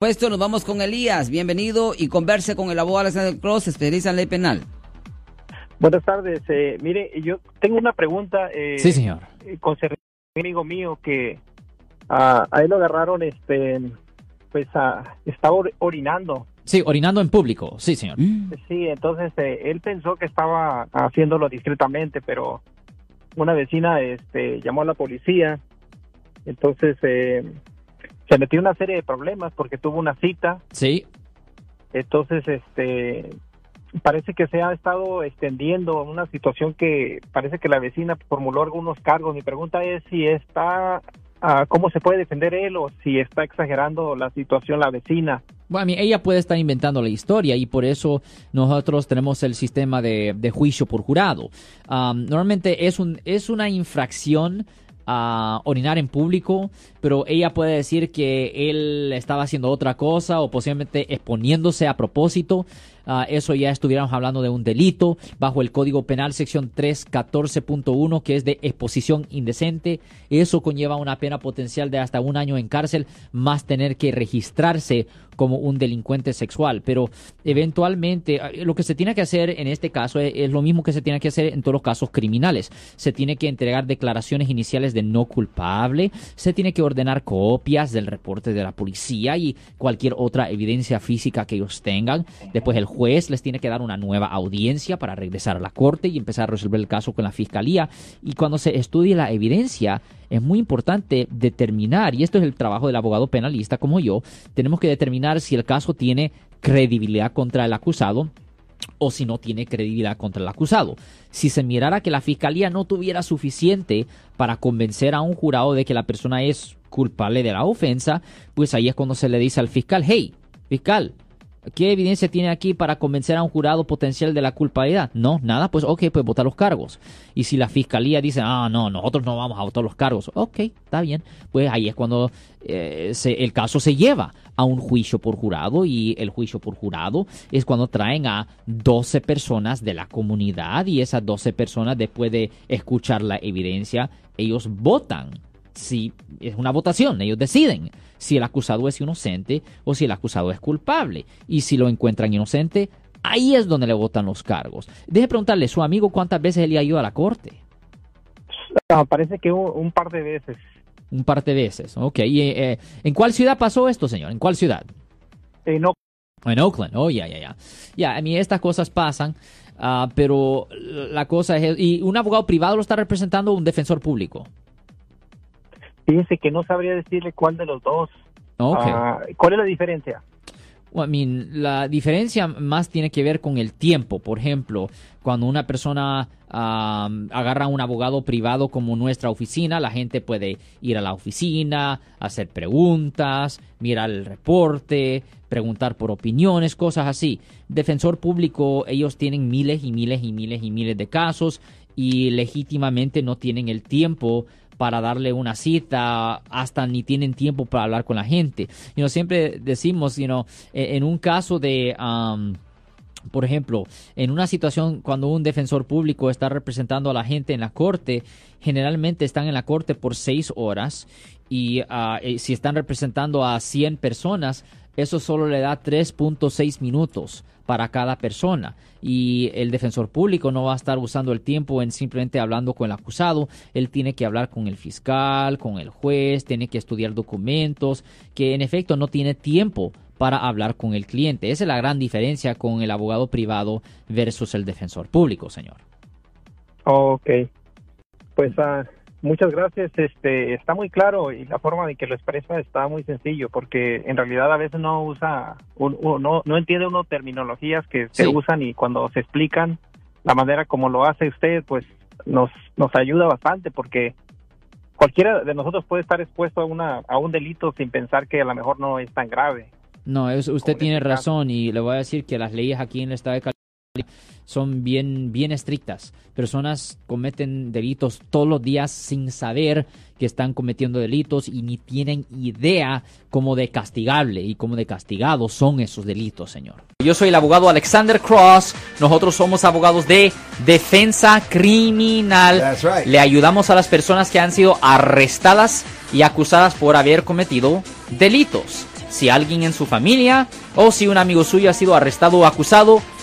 Puesto, nos vamos con Elías. Bienvenido y converse con el abogado Alexander Cross, especialista en ley penal. Buenas tardes. Eh, mire, yo tengo una pregunta. Eh, sí, señor. Con un amigo mío que a él lo agarraron, este, pues estaba orinando. Sí, orinando en público. Sí, señor. Mm. Sí, entonces eh, él pensó que estaba haciéndolo discretamente, pero una vecina este, llamó a la policía. Entonces eh, se metió una serie de problemas porque tuvo una cita. Sí. Entonces, este, parece que se ha estado extendiendo una situación que parece que la vecina formuló algunos cargos. Mi pregunta es si está, ah, cómo se puede defender él o si está exagerando la situación la vecina. Bueno, ella puede estar inventando la historia y por eso nosotros tenemos el sistema de, juicio por jurado. Ah, normalmente es, un, es una infracción a orinar en público, pero ella puede decir que él estaba haciendo otra cosa o posiblemente exponiéndose a propósito. Ah, eso ya estuviéramos hablando de un delito bajo el Código Penal sección 314.1 que es de exposición indecente. Eso conlleva una pena potencial de hasta un año en cárcel más tener que registrarse como un delincuente sexual. Pero eventualmente ah, lo que se tiene que hacer en este caso es, lo mismo que se tiene que hacer en todos los casos criminales. Se tiene que entregar declaraciones iniciales de no culpable, se tiene que ordenar copias del reporte de la policía y cualquier otra evidencia física que ellos tengan. Después el juez les tiene que dar una nueva audiencia para regresar a la corte y empezar a resolver el caso con la fiscalía. Y cuando se estudie la evidencia, es muy importante determinar, y esto es el trabajo del abogado penalista como yo, tenemos que determinar si el caso tiene credibilidad contra el acusado o si no tiene credibilidad contra el acusado. Si se mirara que la fiscalía no tuviera suficiente para convencer a un jurado de que la persona es culpable de la ofensa, pues ahí es cuando se le dice al fiscal, hey, fiscal, ¿Qué evidencia tiene aquí para convencer a un jurado potencial de la culpabilidad? No, nada, pues ok, pues votar los cargos. Y si la fiscalía dice, ah, no, nosotros no vamos a votar los cargos, ok, está bien, pues ahí es cuando eh, el caso se lleva a un juicio por jurado y el juicio por jurado es cuando traen a 12 personas de la comunidad y esas 12 personas después de escuchar la evidencia, ellos votan. Si es una votación, ellos deciden si el acusado es inocente o si el acusado es culpable. Y si lo encuentran inocente, ahí es donde le votan los cargos. Deje preguntarle, su amigo, ¿cuántas veces él ha ido a la corte? Parece que un, par de veces. Un par de veces, ok. ¿Y, eh, ¿En cuál ciudad pasó esto, señor? ¿En cuál ciudad? En Oakland. En Oakland, oh, ya, ya, ya. Ya, a mí estas cosas pasan, ah, pero la cosa es... ¿Y un abogado privado lo está representando un defensor público? Fíjese que no sabría decirle cuál de los dos. Ah, ¿Cuál es la diferencia? la diferencia más tiene que ver con el tiempo. Por ejemplo, cuando una persona agarra a un abogado privado como nuestra oficina, la gente puede ir a la oficina, hacer preguntas, mirar el reporte, preguntar por opiniones, cosas así. Defensor público, ellos tienen miles y miles y miles y miles de casos y legítimamente no tienen el tiempo para darle una cita, hasta ni tienen tiempo para hablar con la gente. You siempre decimos, you e, en un caso de... Um, por ejemplo, en una situación cuando un defensor público está representando a la gente en la corte, generalmente están en la corte por seis horas y uh, si están representando a 100 personas, eso solo le da 3.6 minutos para cada persona y el defensor público no va a estar usando el tiempo en simplemente hablando con el acusado, él tiene que hablar con el fiscal, con el juez, tiene que estudiar documentos, que en efecto no tiene tiempo para hablar con el cliente. Esa es la gran diferencia con el abogado privado versus el defensor público, señor. Ok. Pues uh, Muchas gracias. Este está muy claro y la forma de que lo expresa está muy sencillo porque en realidad a veces no usa, no, no entiende uno terminologías que se usan y cuando se explican la manera como lo hace usted, pues nos nos ayuda bastante porque cualquiera de nosotros puede estar expuesto a una a un delito sin pensar que a lo mejor no es tan grave. No, es, usted tiene este razón y le voy a decir que las leyes aquí en el estado de California son bien, bien estrictas. Personas cometen delitos todos los días sin saber que están cometiendo delitos y ni tienen idea cómo de castigable y cómo de castigado son esos delitos, señor. Yo soy el abogado Alexander Cross. Nosotros somos abogados de defensa criminal. Le ayudamos a las personas que han sido arrestadas y acusadas por haber cometido delitos si alguien en su familia o si un amigo suyo ha sido arrestado o acusado,